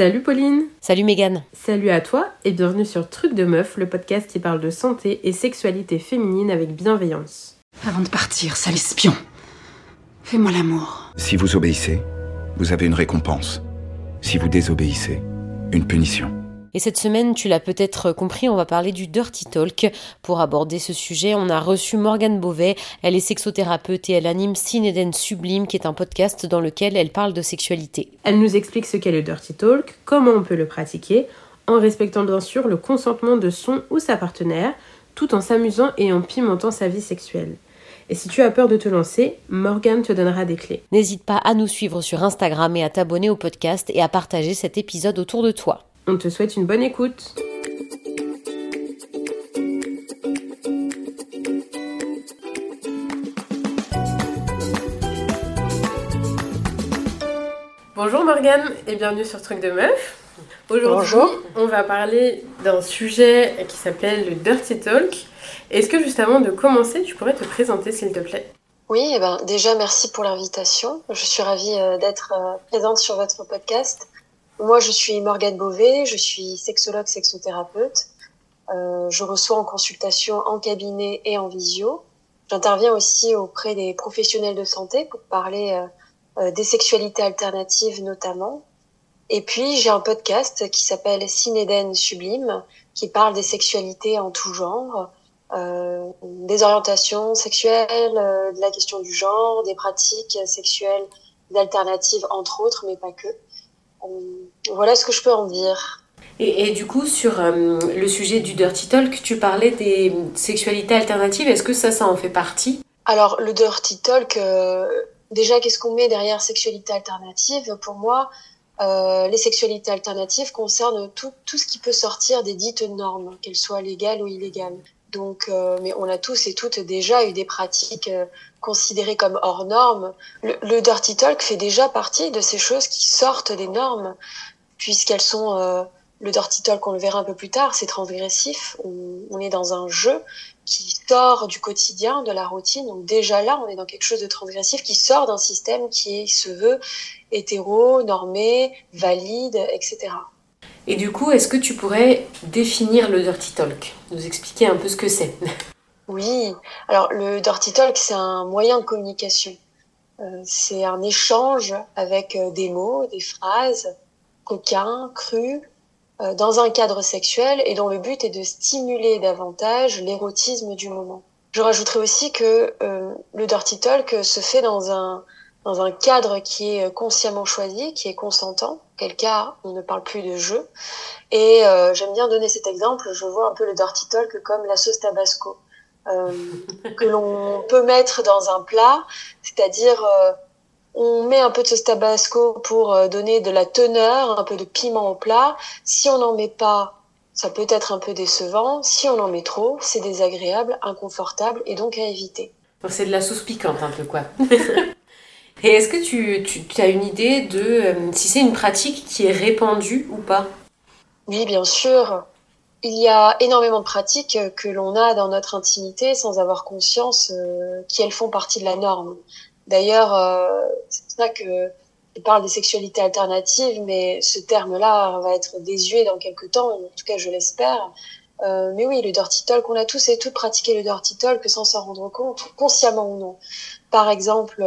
Salut Pauline Salut Mégane Salut à toi et bienvenue sur Truc de Meuf, le podcast qui parle de santé et sexualité féminine avec bienveillance. Avant de partir, sale espion, fais-moi l'amour. Si vous obéissez, vous avez une récompense. Si vous désobéissez, une punition. Et cette semaine, tu l'as peut-être compris, on va parler du Dirty Talk. Pour aborder ce sujet, on a reçu Morgane Beauvais. Elle est sexothérapeute et elle anime Cinéden Sublime, qui est un podcast dans lequel elle parle de sexualité. Elle nous explique ce qu'est le Dirty Talk, comment on peut le pratiquer, en respectant bien sûr le consentement de son ou sa partenaire, tout en s'amusant et en pimentant sa vie sexuelle. Et si tu as peur de te lancer, Morgane te donnera des clés. N'hésite pas à nous suivre sur Instagram et à t'abonner au podcast et à partager cet épisode autour de toi. On te souhaite une bonne écoute. Bonjour Morgane et bienvenue sur Truc de Meuf. Aujourd'hui, on va parler d'un sujet qui s'appelle le Dirty Talk. Est-ce que juste avant de commencer, tu pourrais te présenter s'il te plaît? Oui, eh ben, déjà merci pour l'invitation. Je suis ravie euh, d'être euh, présente sur votre podcast. Moi, je suis Morgane Beauvais, je suis sexologue, sexothérapeute. Euh, je reçois en consultation en cabinet et en visio. J'interviens aussi auprès des professionnels de santé pour parler euh, euh, des sexualités alternatives notamment. Et puis, j'ai un podcast qui s'appelle Cinéden Sublime, qui parle des sexualités en tout genre, euh, des orientations sexuelles, euh, de la question du genre, des pratiques sexuelles alternatives, entre autres, mais pas que. Euh, voilà ce que je peux en dire. Et, du coup, sur euh, le sujet du Dirty Talk, tu parlais des sexualités alternatives. Est-ce que ça, ça en fait partie? Alors, le Dirty Talk, euh, déjà, qu'est-ce qu'on met derrière sexualité alternative? Pour moi, les sexualités alternatives concernent tout, tout ce qui peut sortir des dites normes, qu'elles soient légales ou illégales. Donc, mais on a tous et toutes déjà eu des pratiques considérées comme hors normes. Le, le, dirty talk fait déjà partie de ces choses qui sortent des normes, puisqu'elles sont euh, le dirty talk, on le verra un peu plus tard, c'est transgressif. On, on, est dans un jeu qui sort du quotidien, de la routine. Donc déjà là, on est dans quelque chose de transgressif qui sort d'un système qui se veut hétéro, normé, valide, etc. Et du coup, est-ce que tu pourrais définir le dirty talk, nous expliquer un peu ce que c'est? Oui, alors le dirty talk, c'est un moyen de communication. Euh, c'est un échange avec euh, des mots, des phrases, coquins, crus, euh, dans un cadre sexuel et dont le but est de stimuler davantage l'érotisme du moment. Je rajouterais aussi que le dirty talk se fait dans un, dans un cadre qui est consciemment choisi, qui est consentant. Quel cas, on ne parle plus de jeu. Et euh, j'aime bien donner cet exemple. Je vois un peu le dirty talk comme la sauce tabasco euh, que l'on peut mettre dans un plat, c'est-à-dire euh, on met un peu de sauce tabasco pour euh, donner de la teneur, un peu de piment au plat. Si on n'en met pas, ça peut être un peu décevant. Si on en met trop, c'est désagréable, inconfortable et donc à éviter. C'est de la sauce piquante un peu quoi. et est-ce que tu, tu as une idée de euh, si c'est une pratique qui est répandue ou pas? Oui, bien sûr il y a énormément de pratiques que l'on a dans notre intimité sans avoir conscience euh, qu'elles font partie de la norme. D'ailleurs, euh, c'est pour ça que je parle des sexualités alternatives, mais ce terme-là va être désuet dans quelques temps, en tout cas je l'espère. Euh, mais oui, le dirty talk, on a tous et toutes pratiqué le dirty talk sans s'en rendre compte, consciemment ou non. Par exemple,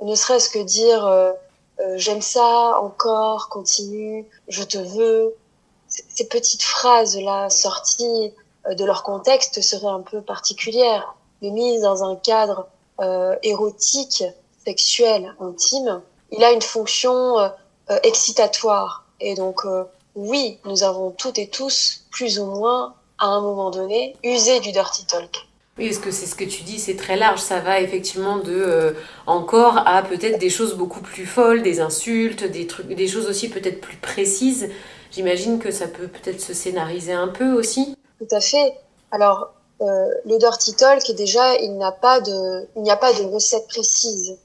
ne serait-ce que dire euh, euh, j'aime ça, encore, continue, je te veux, ces petites phrases-là sorties euh, de leur contexte seraient un peu particulières, mais mises dans un cadre euh, érotique, sexuel, intime, il a une fonction euh, excitatoire. Et donc, oui, nous avons toutes et tous, plus ou moins, à un moment donné, usé du dirty talk. Oui, parce que c'est ce que tu dis, c'est très large. Ça va effectivement de euh, encore à peut-être des choses beaucoup plus folles, des insultes, des trucs, des choses aussi peut-être plus précises. J'imagine que ça peut peut-être se scénariser un peu aussi. Tout à fait. Alors, euh, le dirty talk, déjà, il n'a pas de, il n'y a pas de recette précise.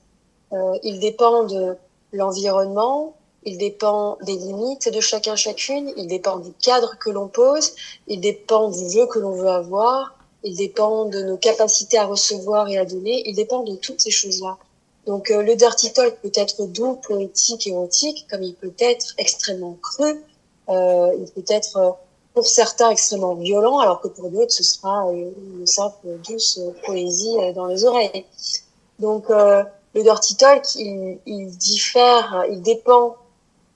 Euh, il dépend de l'environnement, il dépend des limites de chacun chacune, il dépend du cadre que l'on pose, il dépend du jeu que l'on veut avoir, il dépend de nos capacités à recevoir et à donner, il dépend de toutes ces choses-là. Donc le dirty talk peut être doux, poétique, érotique, comme il peut être extrêmement cru. il peut être pour certains extrêmement violent, alors que pour d'autres ce sera une simple douce poésie dans les oreilles. Donc le dirty talk, il, il diffère, il dépend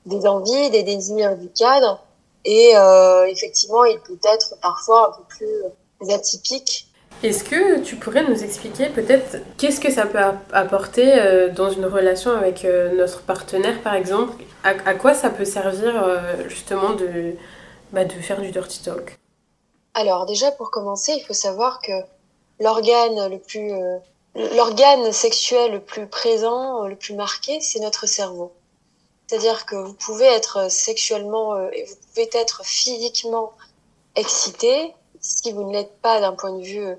des envies, des désirs du cadre. Et euh, effectivement, il peut être parfois un peu plus atypique. Est-ce que tu pourrais nous expliquer peut-être qu'est-ce que ça peut apporter euh, dans une relation avec euh, notre partenaire, par exemple? À, quoi ça peut servir justement de, bah, de faire du dirty talk? Alors déjà, pour commencer, il faut savoir que l'organe le plus... L'organe sexuel le plus présent, le plus marqué, c'est notre cerveau. C'est-à-dire que vous pouvez être sexuellement euh, et vous pouvez être physiquement excité si vous ne l'êtes pas d'un point de vue euh,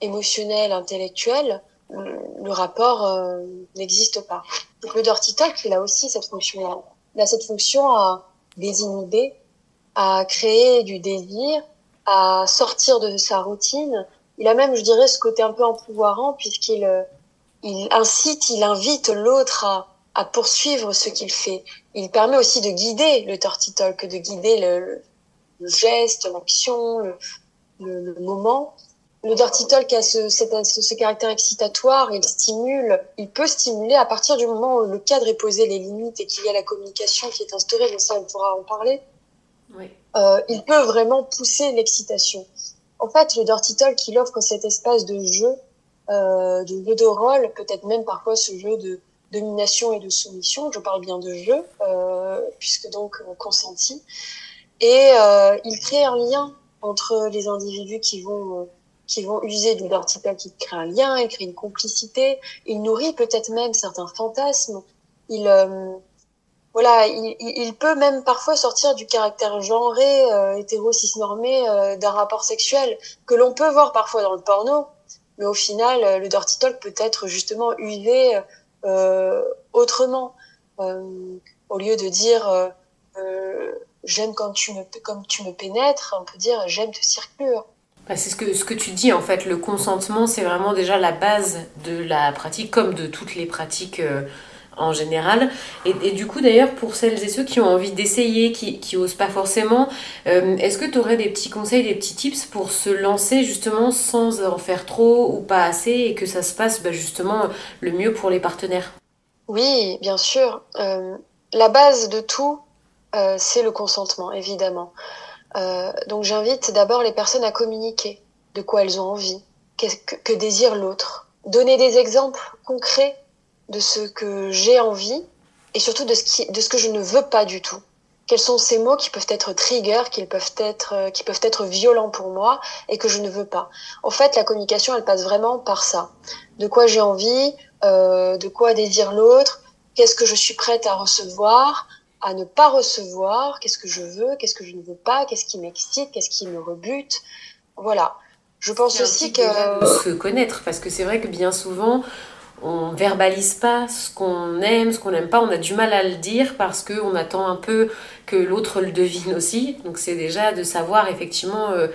émotionnel, intellectuel, le, rapport euh, n'existe pas. Le dirty talk, il a aussi cette fonction-là. Il a cette fonction à désinhiber, à créer du désir, à sortir de sa routine. Il a même, je dirais, ce côté un peu empouvoirant puisqu'il il incite, il invite l'autre à, à poursuivre ce qu'il fait. Il permet aussi de guider le dirty talk, de guider le, le geste, l'action, le, le, le, moment. Le dirty talk a ce, ce, ce, caractère excitatoire, il stimule, il peut stimuler à partir du moment où le cadre est posé, les limites et qu'il y a la communication qui est instaurée, mais ça on pourra en parler. Oui. Euh, il peut vraiment pousser l'excitation. En fait, le dirty talk, il offre cet espace de jeu, euh, de jeu de rôle, peut-être même parfois ce jeu de, domination et de soumission, je parle bien de jeu, euh, puisque donc on consentit, et euh, il crée un lien entre les individus qui vont euh, qui vont user du dirty talk, il crée un lien, il crée une complicité, il nourrit peut-être même certains fantasmes, il euh, voilà, il, peut même parfois sortir du caractère genré, euh, hétéro cisnormé euh, d'un rapport sexuel que l'on peut voir parfois dans le porno, mais au final, le dirty talk peut être justement usé euh, autrement. Euh, au lieu de dire euh, j'aime quand tu me comme tu me pénètres, on peut dire j'aime te circule. Bah, c'est ce que, ce que tu dis en fait, le consentement c'est vraiment déjà la base de la pratique comme de toutes les pratiques en général. Et, et du coup, d'ailleurs, pour celles et ceux qui ont envie d'essayer, qui, qui osent pas forcément, euh, est-ce que tu aurais des petits conseils, des petits tips pour se lancer justement sans en faire trop ou pas assez et que ça se passe bah, justement le mieux pour les partenaires? Oui, bien sûr. Euh, la base de tout, euh, c'est le consentement, évidemment. Euh, donc j'invite d'abord les personnes à communiquer de quoi elles ont envie, que, désire l'autre. Donner des exemples concrets de ce que j'ai envie et surtout de ce, que je ne veux pas du tout. Quels sont ces mots qui peuvent être trigger, qui peuvent être, euh, qui peuvent être violents pour moi et que je ne veux pas? En fait, la communication, elle passe vraiment par ça. De quoi j'ai envie, de quoi désire l'autre, qu'est-ce que je suis prête à recevoir, à ne pas recevoir, qu'est-ce que je veux, qu'est-ce que je ne veux pas, qu'est-ce qui m'excite, qu'est-ce qui me rebute. Voilà. Je pense aussi que... Se connaître, parce que c'est vrai que bien souvent, on verbalise pas ce qu'on aime, ce qu'on n'aime pas, on a du mal à le dire parce qu'on attend un peu que l'autre le devine aussi. Donc c'est déjà de savoir effectivement euh,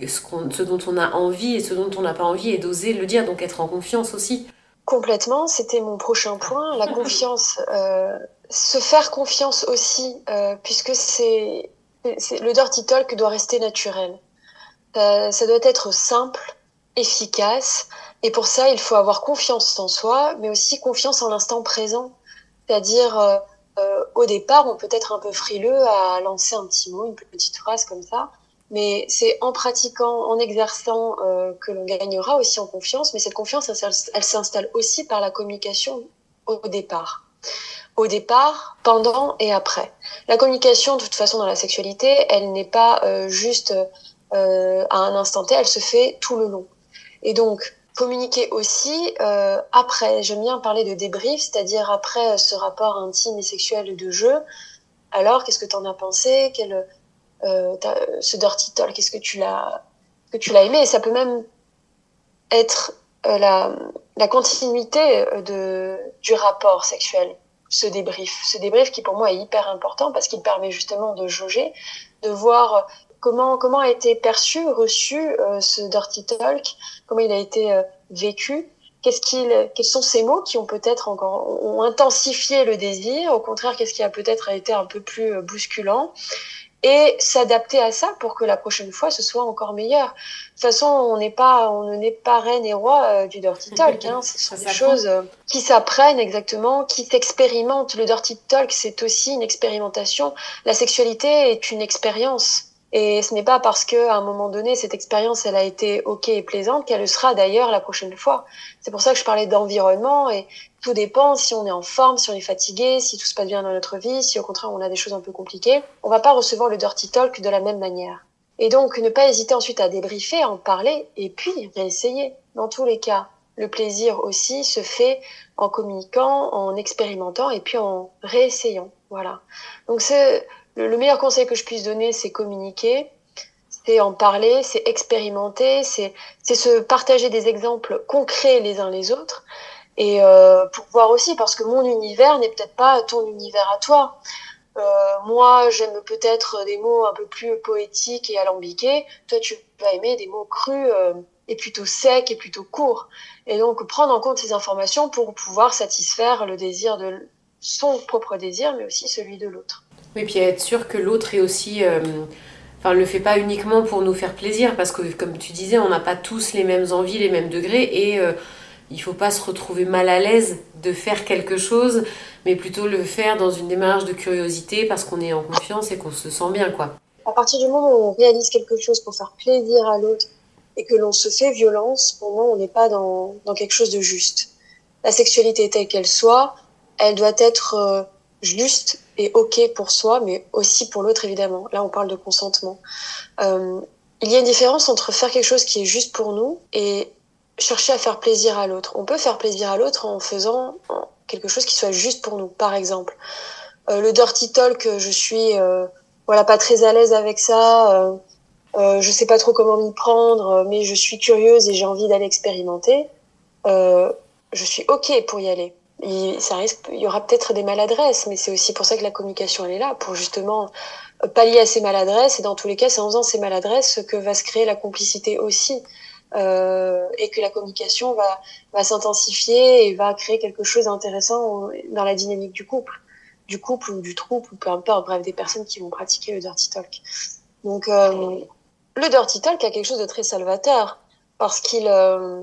ce, ce, dont on a envie et ce dont on n'a pas envie et d'oser le dire, donc être en confiance aussi. Complètement, c'était mon prochain point, la confiance. Euh, se faire confiance aussi, euh, puisque c'est le dirty talk doit rester naturel. ça doit être simple, efficace. Et pour ça, il faut avoir confiance en soi, mais aussi confiance en l'instant présent. C'est-à-dire, euh, euh, au départ, on peut être un peu frileux à lancer un petit mot, une petite phrase comme ça. Mais c'est en pratiquant, en exerçant euh, que l'on gagnera aussi en confiance. Mais cette confiance, elle s'installe aussi par la communication au départ. Au départ, pendant et après. La communication, de toute façon, dans la sexualité, elle n'est pas euh, juste euh, à un instant T, elle se fait tout le long. Et donc, communiquer aussi euh, après. J'aime bien parler de débrief, c'est-à-dire après ce rapport intime et sexuel de jeu. Alors, qu'est-ce que tu en as pensé? Quel, euh, Ce dirty talk, qu'est-ce que tu l'as que tu l'as aimé? Et ça peut même être euh, la, la continuité de, du rapport sexuel, ce débrief. Ce débrief qui pour moi est hyper important parce qu'il permet justement de jauger, de voir comment comment a été perçu, reçu euh, ce dirty talk, comment il a été euh, vécu, qu'est-ce qu'il, quels sont ces mots qui ont peut-être encore ont intensifié le désir, au contraire, qu'est-ce qui a peut-être été un peu plus euh, bousculant, et s'adapter à ça pour que la prochaine fois ce soit encore meilleur. De toute façon, on n'est pas, on ne n'est pas reine et roi euh, du dirty talk. Hein. Ce sont des choses euh, qui s'apprennent exactement, qui s'expérimentent. Le dirty talk, c'est aussi une expérimentation. La sexualité est une expérience. Et ce n'est pas parce que à un moment donné cette expérience elle a été ok et plaisante qu'elle le sera d'ailleurs la prochaine fois. C'est pour ça que je parlais d'environnement et tout dépend si on est en forme, si on est fatigué, si tout se passe bien dans notre vie, si au contraire on a des choses un peu compliquées. On va pas recevoir le dirty talk de la même manière. Et donc ne pas hésiter ensuite à débriefer, en parler et puis réessayer. Dans tous les cas, le plaisir aussi se fait en communiquant, en expérimentant et puis en réessayant. Voilà. Donc c'est le, meilleur conseil que je puisse donner, c'est communiquer, c'est en parler, c'est expérimenter, c'est se partager des exemples concrets les uns les autres. Et euh, pour voir aussi, parce que mon univers n'est peut-être pas ton univers à toi. Euh, moi, j'aime peut-être des mots un peu plus poétiques et alambiqués. Toi, tu vas aimer des mots crus euh, et plutôt secs et plutôt courts. Et donc, prendre en compte ces informations pour pouvoir satisfaire le désir de son propre désir, mais aussi celui de l'autre. Oui, puis être sûr que l'autre est aussi. Euh, enfin, le fait pas uniquement pour nous faire plaisir, parce que comme tu disais, on n'a pas tous les mêmes envies, les mêmes degrés, et euh, il faut pas se retrouver mal à l'aise de faire quelque chose, mais plutôt le faire dans une démarche de curiosité parce qu'on est en confiance et qu'on se sent bien, quoi. À partir du moment où on réalise quelque chose pour faire plaisir à l'autre et que l'on se fait violence, pour moi, on n'est pas dans, dans quelque chose de juste. La sexualité telle qu'elle soit, elle doit être euh, juste et ok pour soi, mais aussi pour l'autre évidemment. Là, on parle de consentement. Euh, il y a une différence entre faire quelque chose qui est juste pour nous et chercher à faire plaisir à l'autre. On peut faire plaisir à l'autre en faisant quelque chose qui soit juste pour nous. Par exemple, euh, le dirty talk, je suis euh, voilà pas très à l'aise avec ça. Euh, euh, je sais pas trop comment m'y prendre, mais je suis curieuse et j'ai envie d'aller expérimenter. Euh, je suis ok pour y aller il, ça risque, il y aura peut-être des maladresses, mais c'est aussi pour ça que la communication elle est là, pour justement euh, pallier à ces maladresses. Et dans tous les cas, c'est en faisant ces maladresses que va se créer la complicité aussi, euh, et que la communication va, va s'intensifier et va créer quelque chose d'intéressant dans la dynamique du couple, du couple ou du troupe ou peu importe, bref, des personnes qui vont pratiquer le dirty talk. Donc, euh, le dirty talk a quelque chose de très salvateur parce qu'il euh,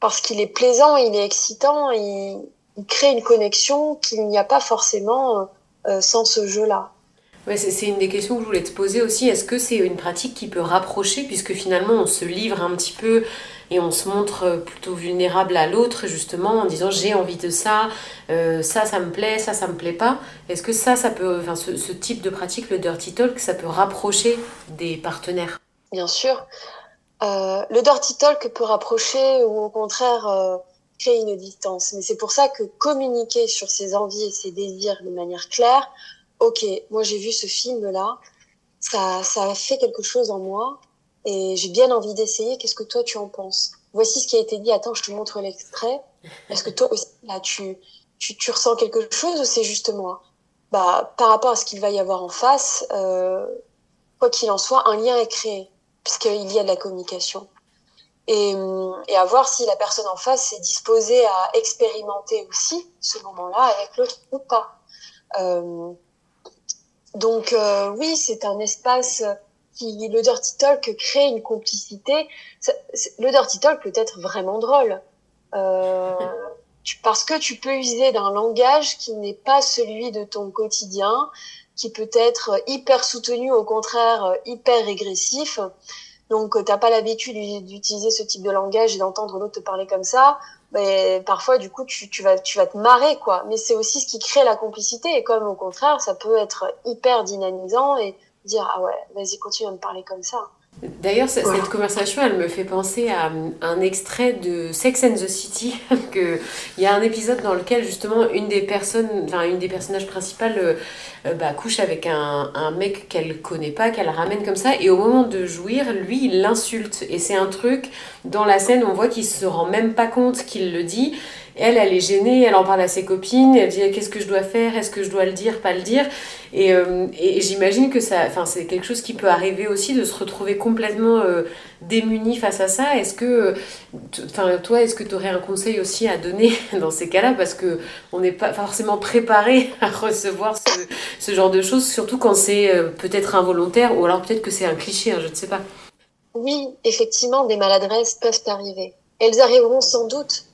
parce qu'il est plaisant, il est excitant, il, il crée une connexion qu'il n'y a pas forcément euh, sans ce jeu-là. Ouais, c'est une des questions que je voulais te poser aussi. Est-ce que c'est une pratique qui peut rapprocher, puisque finalement on se livre un petit peu et on se montre plutôt vulnérable à l'autre, justement, en disant j'ai envie de ça, euh, ça, ça me plaît, ça, ça me plaît pas. Est-ce que ça, ça peut, enfin, ce, ce, type de pratique, le dirty talk, ça peut rapprocher des partenaires? Bien sûr. Euh, le dirty talk peut rapprocher ou au contraire une distance. Mais c'est pour ça que communiquer sur ses envies et ses désirs de manière claire, ok, moi j'ai vu ce film-là, ça, ça a fait quelque chose en moi et j'ai bien envie d'essayer. Qu'est-ce que toi tu en penses? Voici ce qui a été dit. Attends, je te montre l'extrait. Est-ce que toi aussi, là, tu, tu, tu ressens quelque chose ou c'est juste moi? Bah, par rapport à ce qu'il va y avoir en face, euh, quoi qu'il en soit, un lien est créé puisqu'il y a de la communication et, et, à voir si la personne en face est disposée à expérimenter aussi ce moment-là avec l'autre ou pas. Euh, donc euh, oui, c'est un espace qui, le dirty talk crée une complicité. Le dirty talk peut être vraiment drôle. Euh, tu, parce que tu peux user d'un langage qui n'est pas celui de ton quotidien, qui peut être hyper soutenu, au contraire hyper régressif. Donc, tu n'as pas l'habitude d'utiliser ce type de langage et d'entendre l'autre te parler comme ça. Mais parfois, du coup, tu, tu, vas, tu vas te marrer, quoi. Mais c'est aussi ce qui crée la complicité. Et comme au contraire, ça peut être hyper dynamisant et dire, ah ouais, vas-y, continue à me parler comme ça. D'ailleurs, cette conversation, elle me fait penser à un extrait de Sex and the City. que il y a un épisode dans lequel justement une des personnes, enfin une des personnages principales, euh, euh, bah, couche avec un, un mec qu'elle connaît pas, qu'elle ramène comme ça, et au moment de jouir, lui, il l'insulte. Et c'est un truc dans la scène, on voit qu'il se rend même pas compte qu'il le dit. Elle, elle est gênée, elle en parle à ses copines, elle dit qu'est-ce que je dois faire, est-ce que je dois le dire, pas le dire? Et, euh, et j'imagine que ça, c'est quelque chose qui peut arriver aussi de se retrouver complètement euh, démuni face à ça. Est-ce que, toi, est-ce que tu aurais un conseil aussi à donner dans ces cas-là? Parce que on n'est pas forcément préparé à recevoir ce, ce, genre de choses, surtout quand c'est euh, peut-être involontaire ou alors peut-être que c'est un cliché, hein, je ne sais pas. Oui, effectivement, des maladresses peuvent arriver. Elles arriveront sans doute,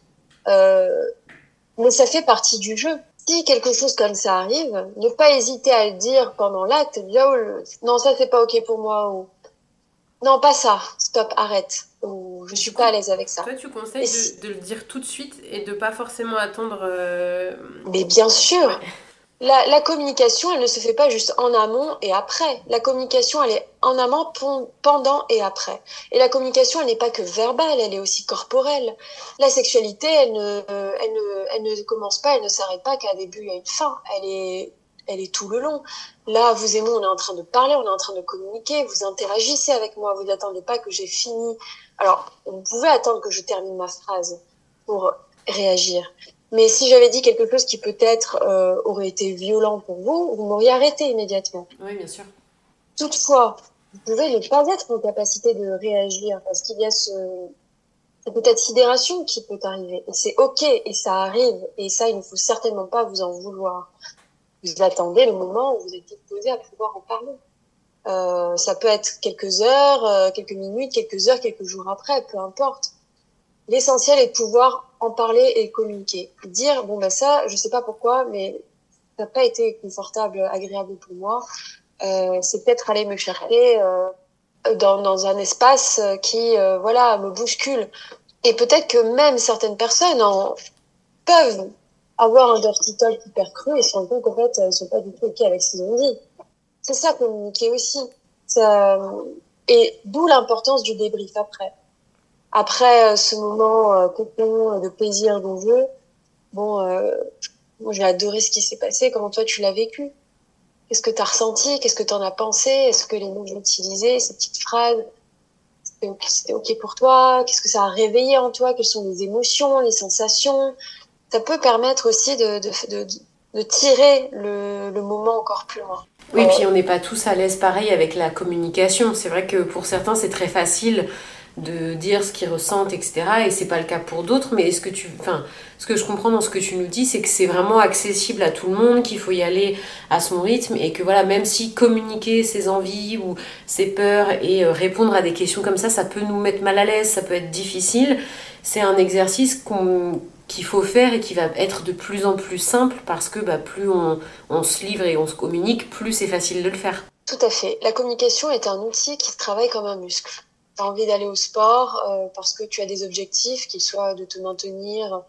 mais ça fait partie du jeu si quelque chose comme ça arrive, ne pas hésiter à le dire pendant l'acte, dire oh, non ça c'est pas ok pour moi ou non pas ça, stop, arrête ou je suis pas à l'aise avec ça. Toi tu conseilles de, le dire tout de suite et de pas forcément attendre. Euh, Mais bien sûr. La, communication, elle ne se fait pas juste en amont et après. La communication, elle est en amont, pendant et après. Et la communication, elle n'est pas que verbale, elle est aussi corporelle. La sexualité, elle ne commence pas, elle ne s'arrête pas qu'à un début et à une fin. Elle est, elle est tout le long. Là, vous et moi, on est en train de parler, on est en train de communiquer, vous interagissez avec moi, vous n'attendez pas que j'ai fini. Alors, vous pouvez attendre que je termine ma phrase pour réagir. Mais si j'avais dit quelque chose qui peut-être euh, aurait été violent pour vous, vous m'auriez arrêté immédiatement. Oui, bien sûr. Toutefois, vous pouvez ne pas être en capacité de réagir parce qu'il y a ce, peut-être sidération qui peut arriver. Et c'est ok, et ça arrive. Et ça, il ne faut certainement pas vous en vouloir. Vous attendez le moment où vous êtes disposé à pouvoir en parler. Euh, ça peut être quelques heures, euh, quelques minutes, quelques heures, quelques jours après, peu importe. L'essentiel est de pouvoir en parler et communiquer. Dire, bon, ben ça, je sais pas pourquoi, mais ça n'a pas été confortable, agréable pour moi. Euh, c'est peut-être aller me chercher euh, dans, dans, un espace qui, euh, voilà, me bouscule. Et peut-être que même certaines personnes en, peuvent avoir un dirty talk hyper cru et se rendre compte qu'en fait, elles sont pas du tout OK avec ce qu'ils ont dit. C'est ça, communiquer aussi. Ça, et d'où l'importance du débrief après après euh, ce moment euh, cocon de plaisir dont je bon, euh, moi j'ai adoré ce qui s'est passé. Comment toi tu l'as vécu Qu'est-ce que tu as ressenti? Qu'est-ce que tu en as pensé? Est-ce que les mots que j'ai utilisés, ces petites phrases, c'était OK pour toi? Qu'est-ce que ça a réveillé en toi? Quelles sont les émotions, les sensations? Ça peut permettre aussi de, de, de, de tirer le, le, moment encore plus loin. Oui, puis on n'est pas tous à l'aise pareil avec la communication. C'est vrai que pour certains, c'est très facile de dire ce qu'ils ressentent, etc. Et c'est pas le cas pour d'autres, mais est-ce que tu, enfin, ce que je comprends dans ce que tu nous dis, c'est que c'est vraiment accessible à tout le monde, qu'il faut y aller à son rythme, et que voilà, même si communiquer ses envies ou ses peurs et euh, répondre à des questions comme ça, ça peut nous mettre mal à l'aise, ça peut être difficile. C'est un exercice qu'il faut faire et qui va être de plus en plus simple parce que bah, plus on, on se livre et on se communique, plus c'est facile de le faire. Tout à fait. La communication est un outil qui se travaille comme un muscle tu as envie d'aller au sport euh, parce que tu as des objectifs, qu'ils soient de te maintenir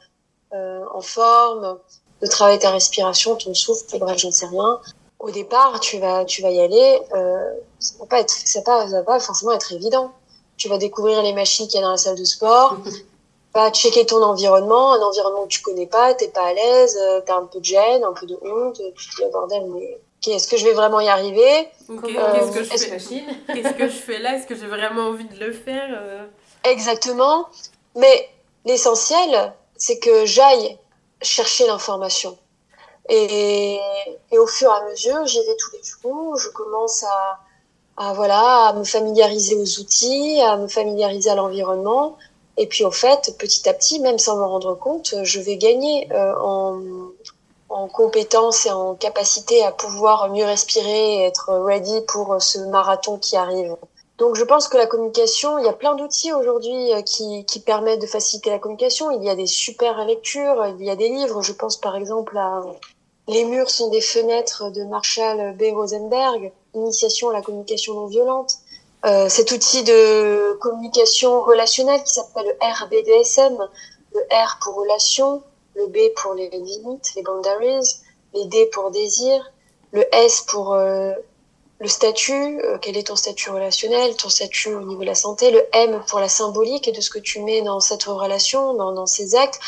euh, en forme, de travailler ta respiration, ton souffle, bref, j'en sais rien. Au départ, tu vas, tu vas y aller. Euh, ça va pas être, ça va pas, ça va pas forcément être évident. Tu vas découvrir les machines qu'il y a dans la salle de sport. vas checker ton environnement, un environnement que tu connais pas, t'es pas à l'aise, euh, t'as un peu de gêne, un peu de honte, tu te dis, oh, bordel, mais est-ce que je vais vraiment y arriver Qu'est-ce que je fais Qu'est-ce que je fais là? Est-ce que j'ai vraiment envie de le faire euh? Exactement. Mais l'essentiel, c'est que j'aille chercher l'information. Et, et, au fur et à mesure, j'y vais tous les jours. Je commence à, à, voilà, à me familiariser aux outils, à me familiariser à l'environnement. Et puis, au fait, petit à petit, même sans m'en rendre compte, je vais gagner euh, en, en compétence et en capacité à pouvoir mieux respirer et être ready pour ce marathon qui arrive. Donc je pense que la communication, il y a plein d'outils aujourd'hui euh, qui, qui permettent de faciliter la communication. Il y a des super lectures, il y a des livres. Je pense par exemple à Les murs sont des fenêtres de Marshall B. Rosenberg, Initiation à la communication non violente. Euh, cet outil de communication relationnelle qui s'appelle le RBDSM, le R pour relation, le B pour les limites, les boundaries, les D pour désir, le S pour euh, le statut, euh, quel est ton statut relationnel, ton statut au niveau de la santé, le M pour la symbolique et de ce que tu mets dans cette relation, dans, ces actes.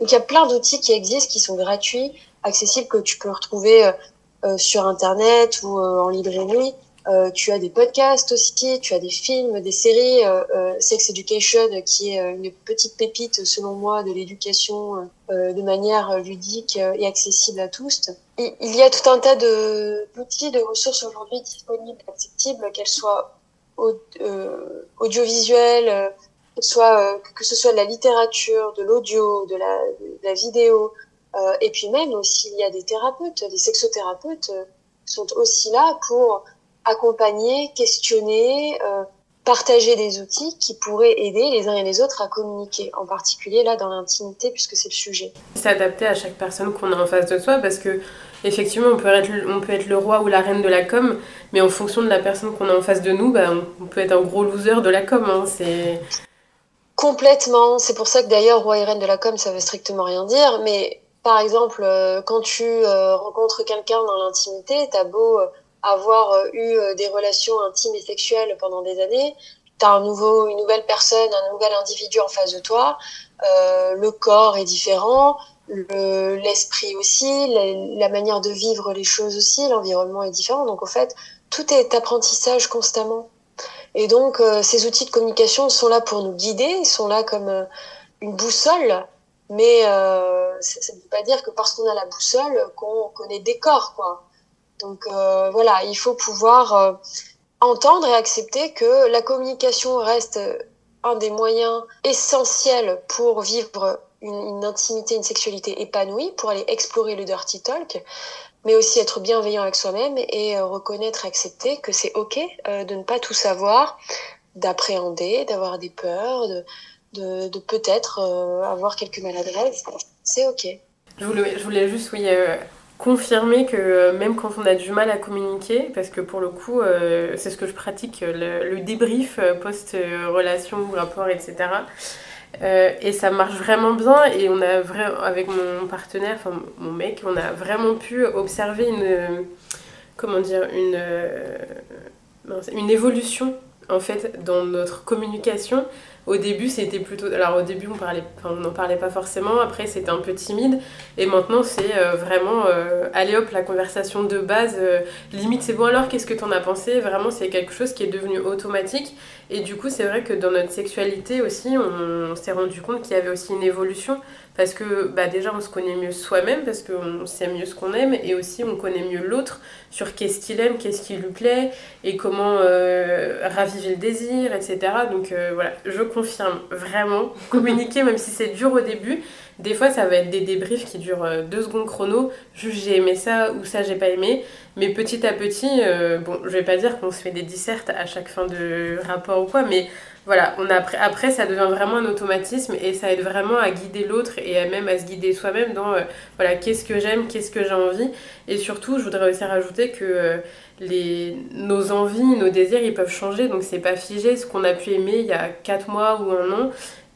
Donc il y a plein d'outils qui existent, qui sont gratuits, accessibles, que tu peux retrouver euh, sur Internet ou en librairie Euh, tu as des podcasts aussi, tu as des films, des séries. Euh, euh, Sex Education, qui est une petite pépite, selon moi, de l'éducation de manière ludique et accessible à tous. il y a tout un tas d'outils, de, ressources aujourd'hui disponibles, accessibles, qu'elles soient audiovisuelles, que ce soit de la littérature, de l'audio, de la, de la vidéo. et puis même aussi, il y a des thérapeutes, des sexothérapeutes sont aussi là pour accompagner, questionner, euh, partager des outils qui pourraient aider les uns et les autres à communiquer, en particulier là dans l'intimité puisque c'est le sujet. S'adapter à chaque personne qu'on a en face de soi parce que effectivement on peut, être, on peut être le roi ou la reine de la com, mais en fonction de la personne qu'on a en face de nous, bah, on peut être un gros loser de la com. Hein, c'est... Complètement, c'est pour ça que d'ailleurs roi et reine de la com ça veut strictement rien dire, mais par exemple, euh, quand tu euh, rencontres quelqu'un dans l'intimité, t'as beau avoir euh, eu euh, des relations intimes et sexuelles pendant des années, tu as un nouveau, une nouvelle personne, un nouvel individu en face de toi, euh, le corps est différent, l'esprit aussi, la, manière de vivre les choses aussi, l'environnement est différent. Donc, au fait, tout est apprentissage constamment. Et donc, euh, ces outils de communication sont là pour nous guider, ils sont là comme une boussole, mais euh, ça ne veut pas dire que parce qu'on a la boussole, qu'on connaît des corps, quoi. Donc euh, voilà, il faut pouvoir euh, entendre et accepter que la communication reste un des moyens essentiels pour vivre une, intimité, une sexualité épanouie, pour aller explorer le dirty talk, mais aussi être bienveillant avec soi-même et euh, reconnaître, accepter que c'est ok de ne pas tout savoir, d'appréhender, d'avoir des peurs, de, de, peut-être avoir quelques maladresses. C'est ok. Je voulais, je voulais juste, oui, confirmer que euh, même quand on a du mal à communiquer, parce que pour le coup, euh, c'est ce que je pratique, le, débrief euh, post-relation rapport, etc. et ça marche vraiment bien et on a vraiment, avec mon partenaire, enfin mon mec, on a vraiment pu observer une, comment dire, une, une évolution en fait dans notre communication au début, c'était plutôt. Alors, au début, on parlait, on n'en parlait pas forcément. Après, c'était un peu timide. Et maintenant, c'est euh, vraiment. Euh, allez hop, la conversation de base. Euh, limite, c'est bon alors, qu'est-ce que t'en as pensé? Vraiment, c'est quelque chose qui est devenu automatique. Et du coup, c'est vrai que dans notre sexualité aussi, on, s'est rendu compte qu'il y avait aussi une évolution. Parce que bah, déjà, on se connaît mieux soi-même, parce qu'on sait mieux ce qu'on aime. Et aussi, on connaît mieux l'autre sur qu'est-ce qu'il aime, qu'est-ce qui lui plaît, et comment raviver le désir, etc. Donc voilà, je confirme vraiment. Communiquer, même si c'est dur au début, des fois ça va être des débriefs qui durent euh, deux secondes chrono. Juste j'ai aimé ça ou ça j'ai pas aimé. Mais petit à petit, euh, bon, je vais pas dire qu'on se fait des dissertes à chaque fin de rapport ou quoi, mais voilà, on a, après ça devient vraiment un automatisme et ça aide vraiment à guider l'autre et même à se guider soi-même dans euh, voilà, qu'est-ce que j'aime, qu'est-ce que j'ai envie. Et surtout, je voudrais aussi rajouter que les, nos envies, nos désirs, ils peuvent changer, donc c'est pas figé. Ce qu'on a pu aimer il y a 4 mois ou un an,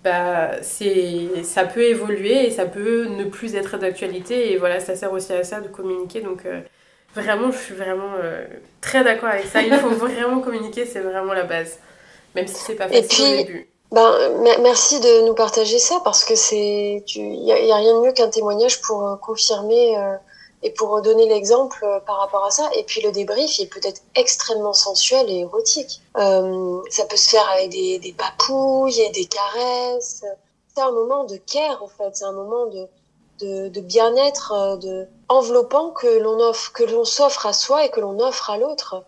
bah, ça peut évoluer et ça peut ne plus être d'actualité. Et voilà, ça sert aussi à ça de communiquer. Donc euh, vraiment, je suis vraiment euh, très d'accord avec ça. Il faut vraiment communiquer, c'est vraiment la base. Même si c'est pas facile au début. Ben, merci de nous partager ça parce que c'est, il n'y a, a, rien de mieux qu'un témoignage pour euh, confirmer et pour donner l'exemple euh, par rapport à ça, et puis le débrief, il peut être extrêmement sensuel et érotique. Euh, ça peut se faire avec des, des papouilles et des caresses. C'est un moment de care, en fait. C'est un moment de, de, de bien-être, euh, de enveloppant que l'on offre, que l'on s'offre à soi et que l'on offre à l'autre.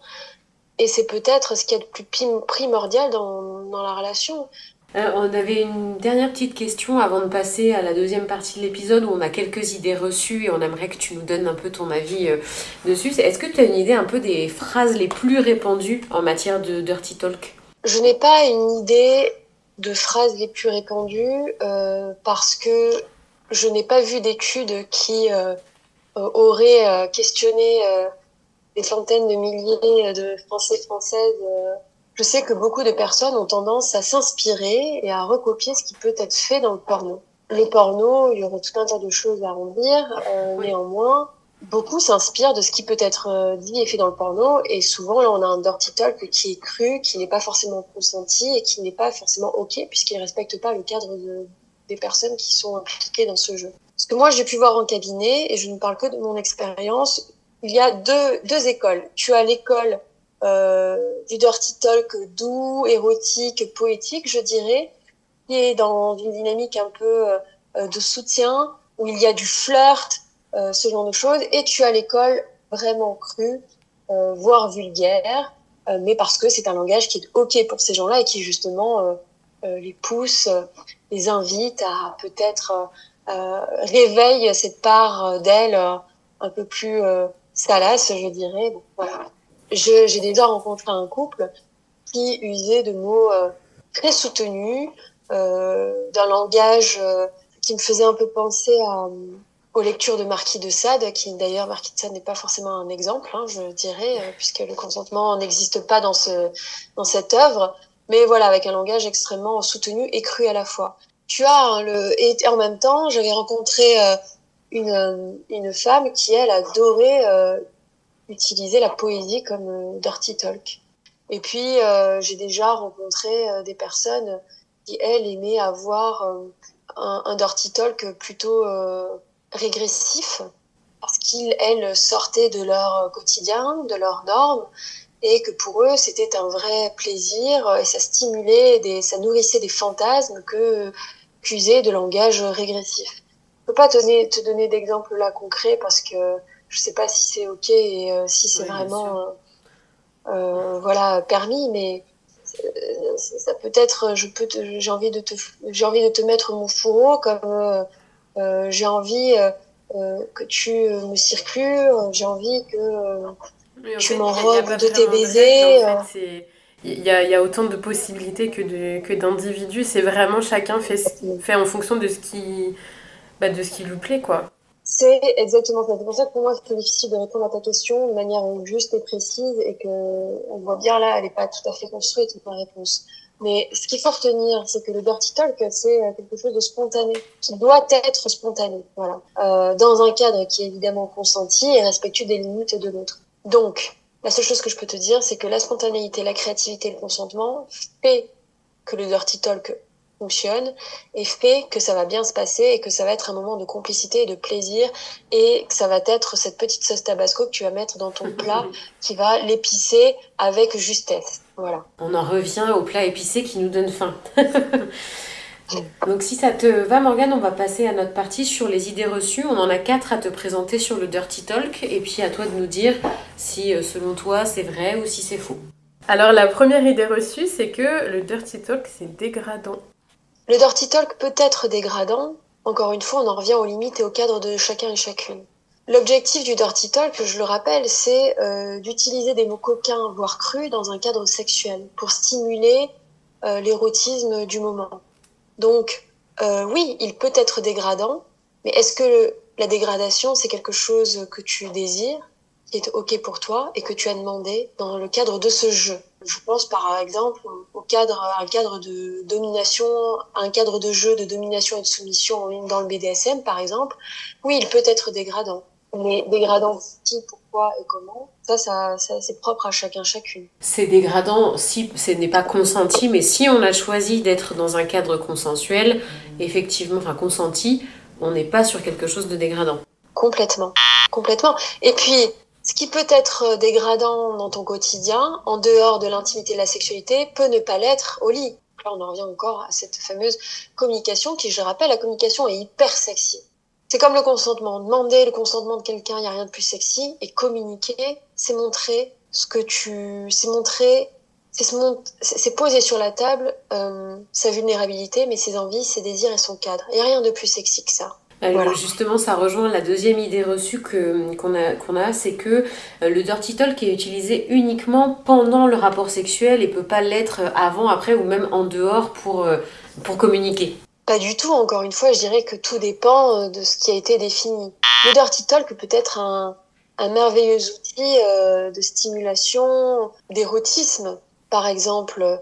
Et c'est peut-être ce qui est le plus primordial dans, dans la relation. Euh, on avait une dernière petite question avant de passer à la deuxième partie de l'épisode où on a quelques idées reçues et on aimerait que tu nous donnes un peu ton avis euh, dessus. Est-ce que tu as une idée un peu des phrases les plus répandues en matière de dirty talk? Je n'ai pas une idée de phrases les plus répandues euh, parce que je n'ai pas vu d'études qui auraient questionné des centaines de milliers de Français françaises je sais que beaucoup de personnes ont tendance à s'inspirer et à recopier ce qui peut être fait dans le porno. Le porno, il y aurait tout un tas de choses à en dire. Euh, néanmoins, beaucoup s'inspirent de ce qui peut être euh, dit et fait dans le porno. Et souvent, là, on a un dirty talk qui est cru, qui n'est pas forcément consenti et qui n'est pas forcément OK puisqu'il ne respecte pas le cadre de, des personnes qui sont impliquées dans ce jeu. Ce que moi, j'ai pu voir en cabinet, et je ne parle que de mon expérience, il y a deux, deux écoles. Tu as l'école du dirty talk doux, érotique, poétique, je dirais, qui est dans une dynamique un peu de soutien, où il y a du flirt, ce genre de choses, et tu as l'école vraiment crue, voire vulgaire, mais parce que c'est un langage qui est OK pour ces gens-là et qui justement les pousse, les invite à peut-être réveille cette part d'elle un peu plus salace, je dirais. Donc. J'ai déjà rencontré un couple qui usait de mots euh, très soutenus, euh, d'un langage euh, qui me faisait un peu penser aux lectures de Marquis de Sade, qui d'ailleurs Marquis de Sade n'est pas forcément un exemple, hein, je dirais, puisque le consentement n'existe pas dans ce dans cette œuvre, mais voilà, avec un langage extrêmement soutenu et cru à la fois. Tu as hein, le et en même temps, j'avais rencontré une, une femme qui, elle, adorait euh, utiliser la poésie comme euh, dirty talk. Et puis, euh, j'ai déjà rencontré euh, des personnes qui, elles, aimaient avoir un, un, dirty talk plutôt régressif, parce qu'ils, elles, sortaient de leur quotidien, de leurs normes, et que pour eux, c'était un vrai plaisir, et ça stimulait, des, ça nourrissait des fantasmes que de langage régressif peux pas te donner, te donner d'exemples là concrets parce que je sais pas si c'est ok et euh, si c'est vraiment euh, euh, voilà permis, mais ça peut être, je peux, j'ai envie de te, j'ai envie de te mettre mon fourreau comme j'ai envie que tu me circules, j'ai envie que tu m'enrobes de tes baisers. il y, a, il y, a, autant de possibilités que, de, que d'individus. C'est vraiment chacun fait, fait en fonction de ce qui, bah, de ce qui lui plaît, quoi. C'est exactement ça. C'est pour ça que pour moi, c'est difficile de répondre à ta question de manière juste et précise et que on voit bien là, elle n'est pas tout à fait construite, ma réponse. Mais ce qu'il faut retenir, c'est que le dirty talk, c'est quelque chose de spontané, qui doit être spontané, voilà, euh, dans un cadre qui est évidemment consenti et respectueux des limites de l'autre. Donc, la seule chose que je peux te dire, c'est que la spontanéité, la créativité, le consentement fait que le dirty talk fonctionne et fait que ça va bien se passer et que ça va être un moment de complicité et de plaisir et que ça va être cette petite sauce tabasco que tu vas mettre dans ton plat qui va l'épicer avec justesse. Voilà. On en revient au plat épicé qui nous donne faim. Donc si ça te va Morgane, on va passer à notre partie sur les idées reçues. On en a quatre à te présenter sur le Dirty Talk et puis à toi de nous dire si euh, selon toi c'est vrai ou si c'est faux. Alors la première idée reçue, c'est que le dirty talk, c'est dégradant. Le dirty talk peut être dégradant. Encore une fois, on en revient aux limites et au cadre de chacun et chacune. L'objectif du dirty talk, je le rappelle, c'est euh, d'utiliser des mots coquins, voire crus, dans un cadre sexuel, pour stimuler euh, l'érotisme du moment. Donc, euh, oui, il peut être dégradant, mais est-ce que la dégradation, c'est quelque chose que tu désires, qui est OK pour toi, et que tu as demandé dans le cadre de ce jeu? Je pense par exemple au cadre, un cadre de domination, un cadre de jeu de domination et de soumission dans le BDSM par exemple. Oui, il peut être dégradant. Mais dégradant qui, pourquoi et comment, ça, ça, ça c'est propre à chacun, chacune. C'est dégradant si ce n'est pas consenti, mais si on a choisi d'être dans un cadre consensuel, effectivement, enfin consenti, on n'est pas sur quelque chose de dégradant. Complètement, complètement. Et puis, ce qui peut être euh, dégradant dans ton quotidien, en dehors de l'intimité de la sexualité, peut ne pas l'être au lit. Là, on en revient encore à cette fameuse communication qui, je rappelle, la communication est hyper sexy. C'est comme le consentement. Demander le consentement de quelqu'un, il n'y a rien de plus sexy. Et communiquer, c'est montrer ce que tu... C'est montrer... C'est poser sur la table euh, sa vulnérabilité, mais ses envies, ses désirs et son cadre. Il n'y a rien de plus sexy que ça. Justement, ça rejoint la deuxième idée reçue qu'on a, qu'on a c'est que euh, le dirty talk est utilisé uniquement pendant le rapport sexuel et peut pas l'être avant, après ou même en dehors pour, euh, pour communiquer. Pas du tout, encore une fois, je dirais que tout dépend euh, de ce qui a été défini. Le dirty talk peut être un, un merveilleux outil de stimulation, d'érotisme. Par exemple,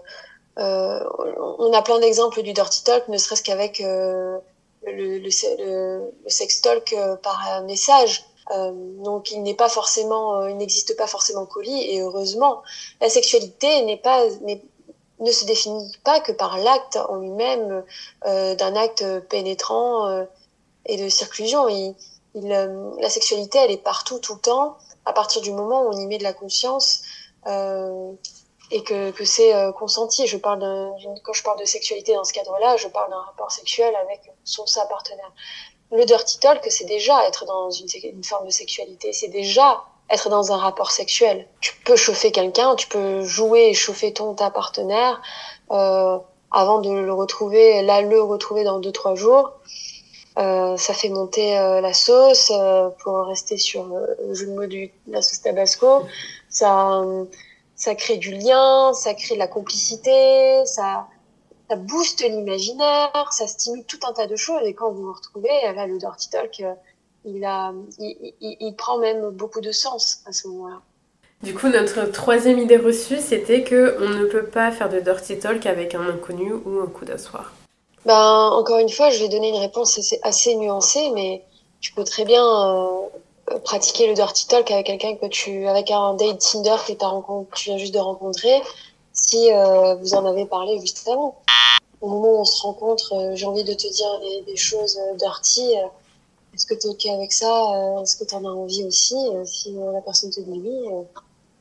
on a plein d'exemples du dirty talk, ne serait-ce qu'avec le, le, le, sextalk euh, par message. Euh, donc il n'est pas forcément, euh, il n'existe pas forcément colis et heureusement, la sexualité n'est pas, ne se définit pas que par l'acte en lui-même euh, d'un acte pénétrant euh, et de circlusion. Il, la sexualité, elle est partout, tout le temps. À partir du moment où on y met de la conscience, et que, que c'est consenti. Je parle quand je parle de sexualité dans ce cadre-là, je parle d'un rapport sexuel avec son sa partenaire. Le dirty talk, c'est déjà être dans une, une forme de sexualité, c'est déjà être dans un rapport sexuel. Tu peux chauffer quelqu'un, tu peux jouer et chauffer ton ta partenaire euh, avant de le retrouver, là le retrouver dans deux trois jours. Euh, ça fait monter euh, la sauce euh, pour rester sur le jeu de mots de la sauce Tabasco. Ça, ça crée du lien, ça crée de la complicité, ça, ça booste l'imaginaire, ça stimule tout un tas de choses. Et quand vous vous retrouvez, là, le dirty talk, il, a, il, il, prend même beaucoup de sens à ce moment-là. Du coup, notre troisième idée reçue, c'était que on ne peut pas faire de dirty talk avec un inconnu ou un coup d'asseoir. Ben, encore une fois, je vais donner une réponse assez nuancée, mais tu peux très bien euh, pratiquer le dirty talk avec quelqu'un que tu, avec un date Tinder que tu viens juste de rencontrer, si euh, vous en avez parlé juste avant. Au moment où on se rencontre, euh, j'ai envie de te dire des, des choses dirty est-ce que tu es OK avec ça euh, Est-ce que tu en as envie aussi euh, Si euh, la personne te dit oui,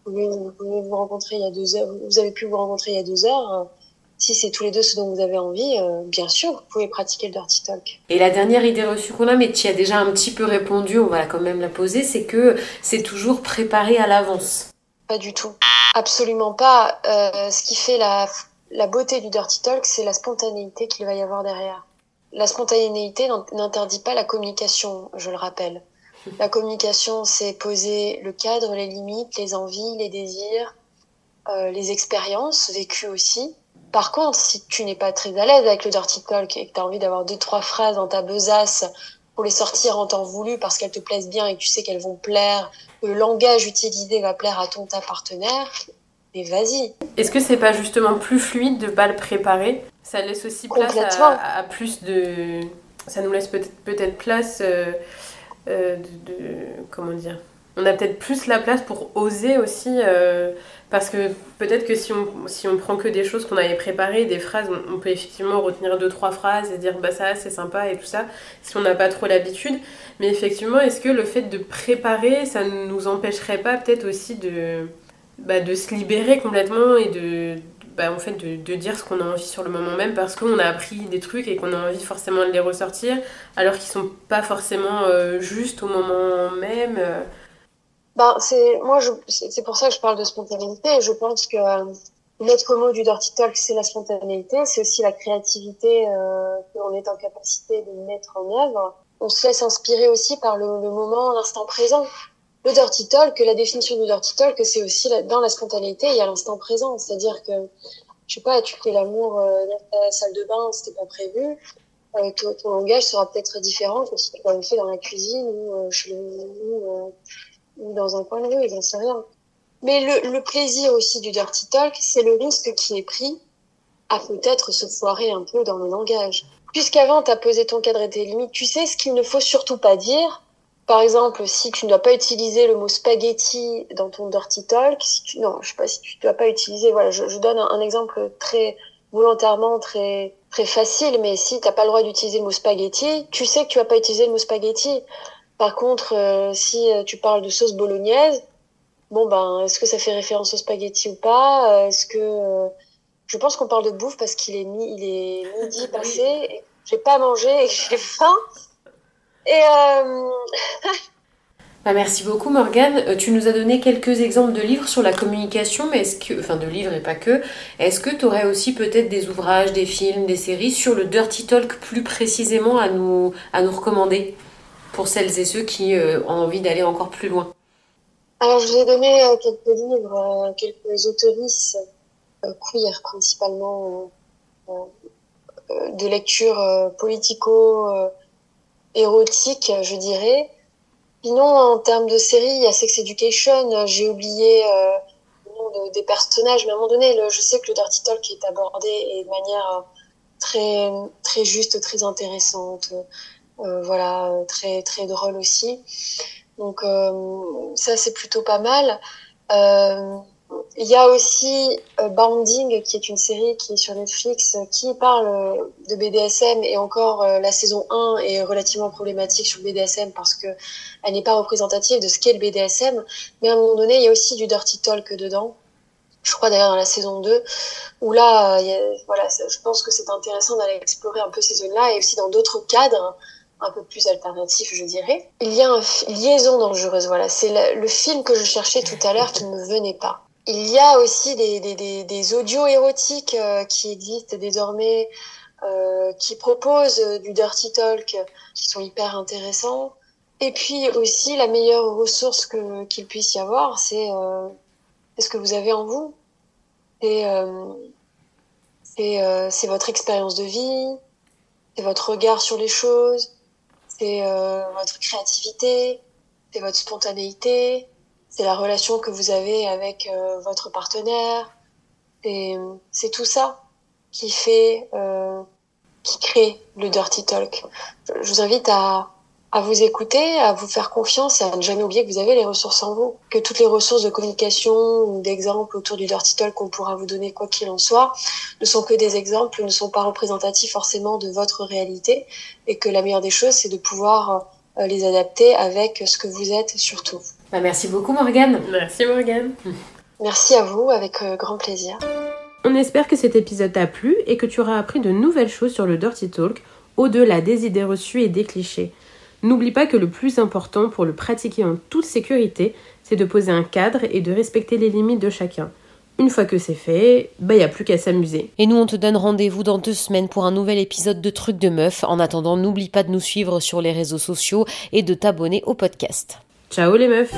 vous pouvez, vous rencontrer il y a deux heures, vous avez pu vous rencontrer il y a deux heures. Si c'est tous les deux ce dont vous avez envie, bien sûr, vous pouvez pratiquer le dirty talk. Et la dernière idée reçue qu'on a, mais tu as déjà un petit peu répondu, on va quand même la poser, c'est que c'est toujours préparé à l'avance. Pas du tout. Absolument pas. ce qui fait la, la beauté du dirty talk, c'est la spontanéité qu'il va y avoir derrière la spontanéité n'interdit pas la communication, je le rappelle. La communication, c'est poser le cadre, les limites, les envies, les désirs, euh, les expériences vécues aussi. Par contre, si tu n'es pas très à l'aise avec le dirty talk et que tu as envie d'avoir deux, trois phrases dans ta besace pour les sortir en temps voulu parce qu'elles te plaisent bien et que tu sais qu'elles vont plaire, que le langage utilisé va plaire à ton ta partenaire, mais vas-y. Est-ce que c'est pas justement plus fluide de pas le préparer? Ça laisse aussi place à, plus de. Ça nous laisse peut-être peut-être place euh, euh, de, Comment dire? On a peut-être plus la place pour oser aussi. Euh, parce que peut-être que si on, si on prend que des choses qu'on avait préparées, des phrases, on, peut effectivement retenir deux, trois phrases et dire bah ça c'est sympa et tout ça, si on n'a pas trop l'habitude. Mais effectivement, est-ce que le fait de préparer, ça ne nous empêcherait pas peut-être aussi de bah, se libérer complètement et de, bah, en fait, de, dire ce qu'on a envie sur le moment même parce qu'on a appris des trucs et qu'on a envie forcément de les ressortir alors qu'ils sont pas forcément euh, juste au moment même. Euh. Ben, c'est moi c'est pour ça que je parle de spontanéité je pense que euh, l'autre mot du dirty talk c'est la spontanéité c'est aussi la créativité euh, que l'on est en capacité de mettre en œuvre on se laisse inspirer aussi par le, le moment l'instant présent le dirty talk, la définition du dirty talk, c'est aussi dans la spontanéité et à l'instant présent. C'est-à-dire que, je sais pas, tu fais l'amour euh, dans ta salle de bain, c'était pas prévu. Euh, ton, langage sera peut-être différent que si tu l'avais fait dans la cuisine ou, euh, chez le, ou, dans un coin de rue, j'en sais rien. Mais le, plaisir aussi du dirty talk, c'est le risque qui est pris à peut-être se foirer un peu dans le langage. Puisqu'avant, tu as posé ton cadre et tes limites, tu sais ce qu'il ne faut surtout pas dire, par exemple, si tu ne dois pas utiliser le mot spaghetti dans ton dirty talk, si tu, non, je sais pas si tu ne dois pas utiliser, voilà, je, donne un, exemple très volontairement très très facile, mais si tu n'as pas le droit d'utiliser le mot spaghetti, tu sais que tu vas pas utiliser le mot spaghetti. Par contre, euh, si euh, tu parles de sauce bolognaise, bon ben, est-ce que ça fait référence au spaghetti ou pas? Est-ce que euh, je pense qu'on parle de bouffe parce qu'il est mi, il est midi passé, j'ai pas mangé et j'ai faim. Et euh... bah, merci beaucoup Morgane. Euh, tu nous as donné quelques exemples de livres sur la communication, mais est-ce que, enfin de livres et pas que, est-ce que tu aurais aussi peut-être des ouvrages, des films, des séries sur le dirty talk plus précisément à nous, à nous recommander? Pour celles et ceux qui euh, ont envie d'aller encore plus loin Alors je vous ai donné euh, quelques livres, quelques autoristes queer principalement de lecture politico érotique, je dirais. Sinon, en termes de série, il y a Sex Education. J'ai oublié euh, le nom des personnages, mais à un moment donné, je sais que le Dirty Talk est abordé de manière euh, très très juste, très intéressante. Euh, voilà, très très drôle aussi. Donc ça, c'est plutôt pas mal. Il y a aussi euh, Bounding, qui est une série qui est sur Netflix, qui parle euh, de BDSM et encore euh, la saison 1 est relativement problématique sur le BDSM parce que elle n'est pas représentative de ce qu'est le BDSM. Mais à un moment donné, il y a aussi du dirty talk dedans. je crois d'ailleurs dans la saison 2, où là, voilà, je pense que c'est intéressant d'aller explorer un peu ces zones-là et aussi dans d'autres cadres un peu plus alternatifs, je dirais. Il y a une liaison dangereuse, voilà, c'est le, film que je cherchais tout à l'heure qui ne me venait pas. Il y a aussi des, audios érotiques euh, qui existent désormais, euh, qui proposent du dirty talk, qui sont hyper intéressants. Et puis aussi, la meilleure ressource qu'il puisse y avoir, c'est euh, ce que vous avez en vous? C'est euh, euh, votre expérience de vie, c'est votre regard sur les choses, c'est euh, votre créativité, c'est votre spontanéité, c'est la relation que vous avez avec euh, votre partenaire. C'est tout ça qui fait, euh, qui crée le dirty talk. Je vous invite à, à vous écouter, à vous faire confiance et à ne jamais oublier que vous avez les ressources en vous, que toutes les ressources de communication ou d'exemples autour du Dirty Talk qu'on pourra vous donner quoi qu'il en soit ne sont que des exemples, ne sont pas représentatifs forcément de votre réalité et que la meilleure des choses c'est de pouvoir euh, les adapter avec ce que vous êtes surtout. Bah, merci beaucoup Morgane. Merci Morgane. Merci à vous avec euh, grand plaisir. On espère que cet épisode t'a plu et que tu auras appris de nouvelles choses sur le Dirty Talk au-delà des idées reçues et des clichés. N'oublie pas que le plus important pour le pratiquer en toute sécurité, c'est de poser un cadre et de respecter les limites de chacun. Une fois que c'est fait, bah y a plus qu'à s'amuser. Et nous on te donne rendez-vous dans deux semaines pour un nouvel épisode de Trucs de Meuf. En attendant, n'oublie pas de nous suivre sur les réseaux sociaux et de t'abonner au podcast. Ciao les meufs